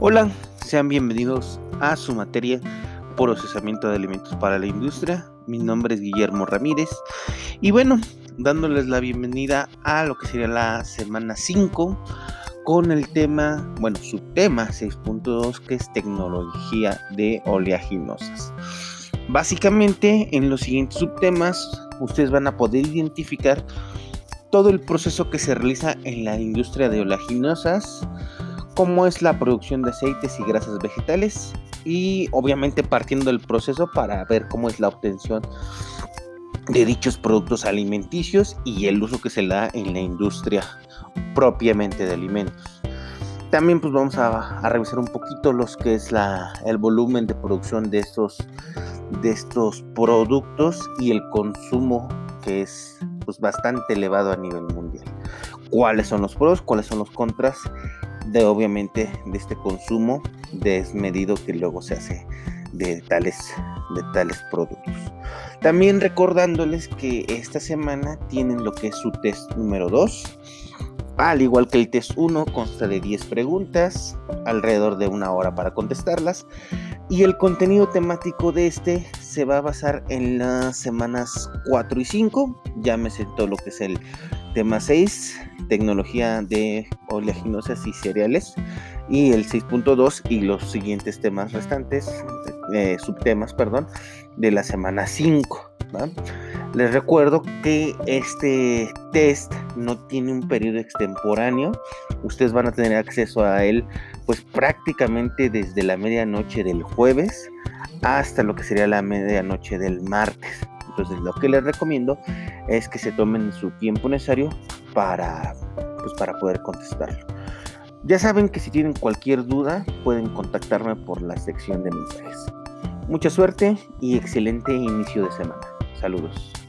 Hola, sean bienvenidos a su materia procesamiento de alimentos para la industria. Mi nombre es Guillermo Ramírez y bueno, dándoles la bienvenida a lo que sería la semana 5 con el tema, bueno, su tema 6.2 que es tecnología de oleaginosas. Básicamente en los siguientes subtemas ustedes van a poder identificar todo el proceso que se realiza en la industria de oleaginosas, cómo es la producción de aceites y grasas vegetales y obviamente partiendo del proceso para ver cómo es la obtención de dichos productos alimenticios y el uso que se le da en la industria propiamente de alimentos. También pues vamos a, revisar un poquito los que es la, el volumen de producción de estos, de estos productos y el consumo que es pues bastante elevado a nivel mundial. ¿Cuáles son los pros? ¿Cuáles son los contras? De obviamente de este consumo desmedido que luego se hace de tales, de tales productos. También recordándoles que esta semana tienen lo que es su test número 2. Al igual que el test 1, consta de 10 preguntas, alrededor de una hora para contestarlas. Y el contenido temático de este se va a basar en las semanas 4 y 5. Llámese todo lo que es el tema 6, tecnología de oleaginosas y cereales. Y el 6.2 y los siguientes temas restantes, eh, subtemas, perdón, de la semana 5. Les recuerdo que este test no tiene un periodo extemporáneo. Ustedes van a tener acceso a él pues prácticamente desde la medianoche del jueves hasta lo que sería la medianoche del martes. Entonces lo que les recomiendo es que se tomen su tiempo necesario para, pues, para poder contestarlo. Ya saben que si tienen cualquier duda pueden contactarme por la sección de mensajes. Mucha suerte y excelente inicio de semana. Saludos.